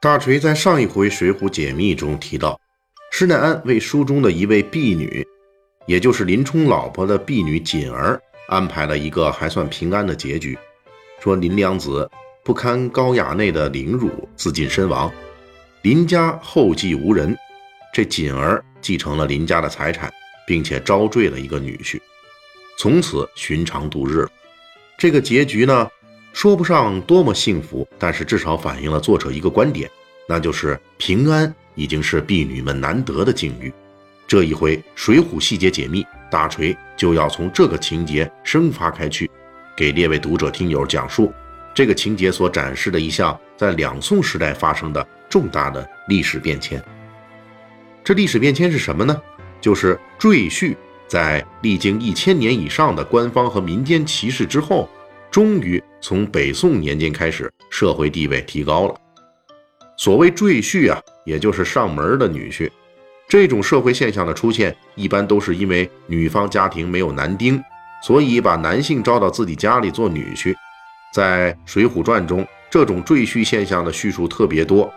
大锤在上一回《水浒解密》中提到，施耐庵为书中的一位婢女，也就是林冲老婆的婢女锦儿，安排了一个还算平安的结局。说林娘子不堪高衙内的凌辱，自尽身亡，林家后继无人，这锦儿继承了林家的财产，并且招赘了一个女婿，从此寻常度日。这个结局呢？说不上多么幸福，但是至少反映了作者一个观点，那就是平安已经是婢女们难得的境遇。这一回《水浒细节解密》，大锤就要从这个情节生发开去，给列位读者听友讲述这个情节所展示的一项在两宋时代发生的重大的历史变迁。这历史变迁是什么呢？就是赘婿在历经一千年以上的官方和民间歧视之后。终于从北宋年间开始，社会地位提高了。所谓赘婿啊，也就是上门的女婿。这种社会现象的出现，一般都是因为女方家庭没有男丁，所以把男性招到自己家里做女婿。在《水浒传》中，这种赘婿现象的叙述特别多。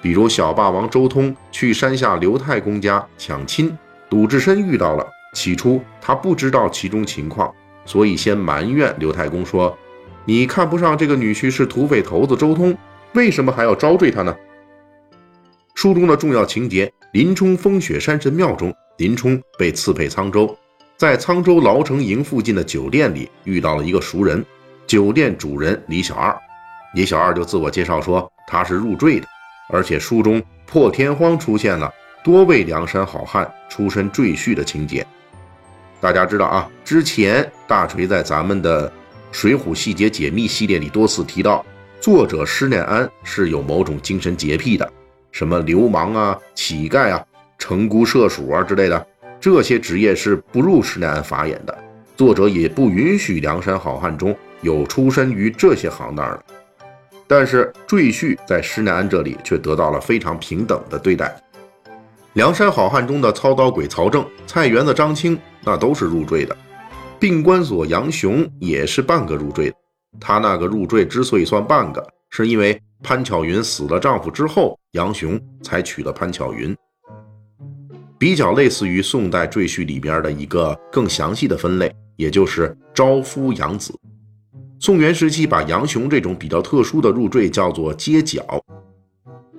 比如小霸王周通去山下刘太公家抢亲，鲁智深遇到了。起初他不知道其中情况。所以先埋怨刘太公说：“你看不上这个女婿是土匪头子周通，为什么还要招赘他呢？”书中的重要情节：林冲风雪山神庙中，林冲被赐配沧州，在沧州牢城营附近的酒店里遇到了一个熟人，酒店主人李小二。李小二就自我介绍说他是入赘的，而且书中破天荒出现了多位梁山好汉出身赘婿的情节。大家知道啊，之前大锤在咱们的《水浒细节解密》系列里多次提到，作者施耐庵是有某种精神洁癖的，什么流氓啊、乞丐啊、城孤社鼠啊之类的，这些职业是不入施耐庵法眼的。作者也不允许梁山好汉中有出身于这些行当的。但是赘婿在施耐庵这里却得到了非常平等的对待。梁山好汉中的操刀鬼曹正、菜园子张青，那都是入赘的；病关索杨雄也是半个入赘的。他那个入赘之所以算半个，是因为潘巧云死了丈夫之后，杨雄才娶了潘巧云，比较类似于宋代赘婿里边的一个更详细的分类，也就是招夫养子。宋元时期把杨雄这种比较特殊的入赘叫做接角。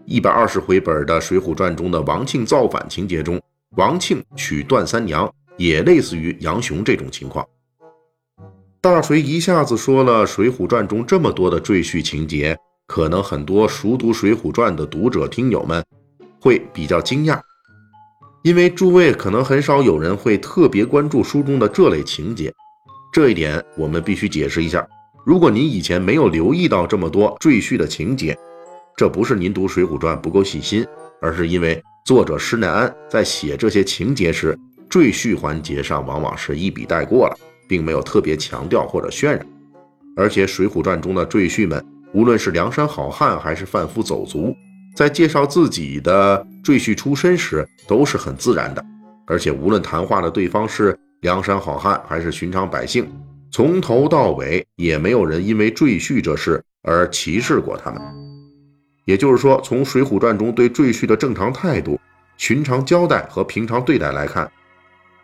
一百二十回本的《水浒传》中的王庆造反情节中，王庆娶段三娘，也类似于杨雄这种情况。大锤一下子说了《水浒传》中这么多的赘婿情节，可能很多熟读《水浒传》的读者听友们会比较惊讶，因为诸位可能很少有人会特别关注书中的这类情节。这一点我们必须解释一下。如果您以前没有留意到这么多赘婿的情节，这不是您读《水浒传》不够细心，而是因为作者施耐庵在写这些情节时，赘婿环节上往往是一笔带过了，并没有特别强调或者渲染。而且《水浒传》中的赘婿们，无论是梁山好汉还是贩夫走卒，在介绍自己的赘婿出身时，都是很自然的。而且无论谈话的对方是梁山好汉还是寻常百姓，从头到尾也没有人因为赘婿这事而歧视过他们。也就是说，从《水浒传》中对赘婿的正常态度、寻常交代和平常对待来看，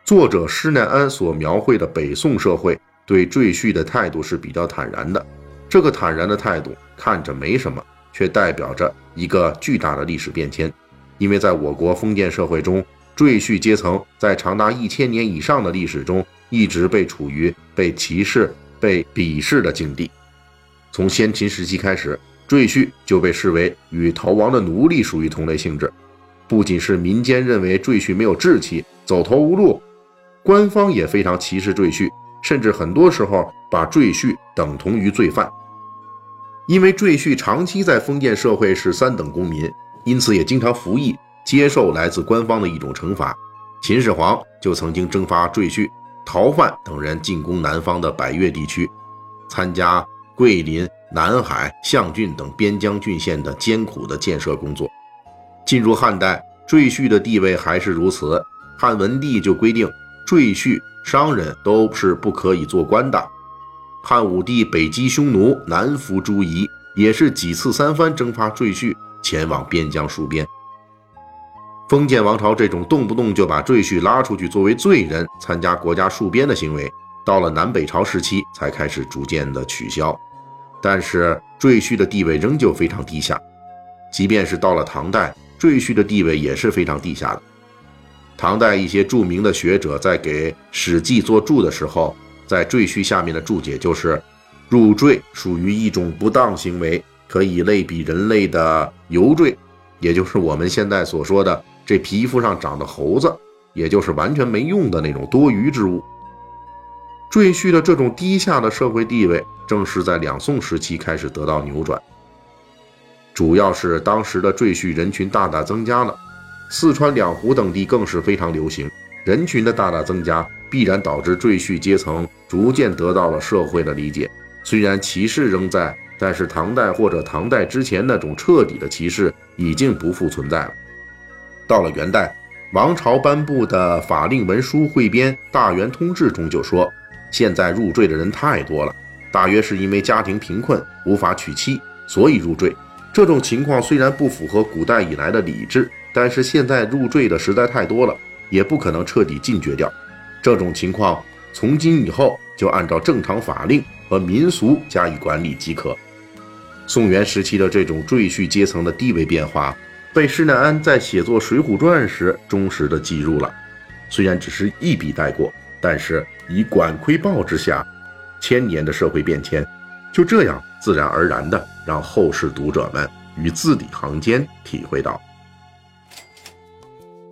作者施耐庵所描绘的北宋社会对赘婿的态度是比较坦然的。这个坦然的态度看着没什么，却代表着一个巨大的历史变迁。因为在我国封建社会中，赘婿阶层在长达一千年以上的历史中，一直被处于被歧视、被鄙视的境地。从先秦时期开始。赘婿就被视为与逃亡的奴隶属于同类性质，不仅是民间认为赘婿没有志气、走投无路，官方也非常歧视赘婿，甚至很多时候把赘婿等同于罪犯。因为赘婿长期在封建社会是三等公民，因此也经常服役，接受来自官方的一种惩罚。秦始皇就曾经征发赘婿、逃犯等人进攻南方的百越地区，参加桂林、南海、象郡等边疆郡县的艰苦的建设工作。进入汉代，赘婿的地位还是如此。汉文帝就规定，赘婿、商人都是不可以做官的。汉武帝北击匈奴，南服诸夷，也是几次三番征发赘婿前往边疆戍边。封建王朝这种动不动就把赘婿拉出去作为罪人参加国家戍边的行为，到了南北朝时期才开始逐渐的取消。但是赘婿的地位仍旧非常低下，即便是到了唐代，赘婿的地位也是非常低下的。唐代一些著名的学者在给《史记》作注的时候，在赘婿下面的注解就是：“入赘属于一种不当行为，可以类比人类的游赘，也就是我们现在所说的这皮肤上长的猴子，也就是完全没用的那种多余之物。”赘婿的这种低下的社会地位，正是在两宋时期开始得到扭转，主要是当时的赘婿人群大大增加了。四川两湖等地更是非常流行，人群的大大增加，必然导致赘婿阶层逐渐得到了社会的理解。虽然歧视仍在，但是唐代或者唐代之前那种彻底的歧视已经不复存在了。到了元代，王朝颁布的法令文书汇编《大元通志》中就说，现在入赘的人太多了，大约是因为家庭贫困无法娶妻，所以入赘。这种情况虽然不符合古代以来的礼制。但是现在入赘的实在太多了，也不可能彻底禁绝掉。这种情况，从今以后就按照正常法令和民俗加以管理即可。宋元时期的这种赘婿阶层的地位变化，被施耐庵在写作《水浒传》时忠实的记入了。虽然只是一笔带过，但是以管窥豹之下，千年的社会变迁，就这样自然而然的让后世读者们于字里行间体会到。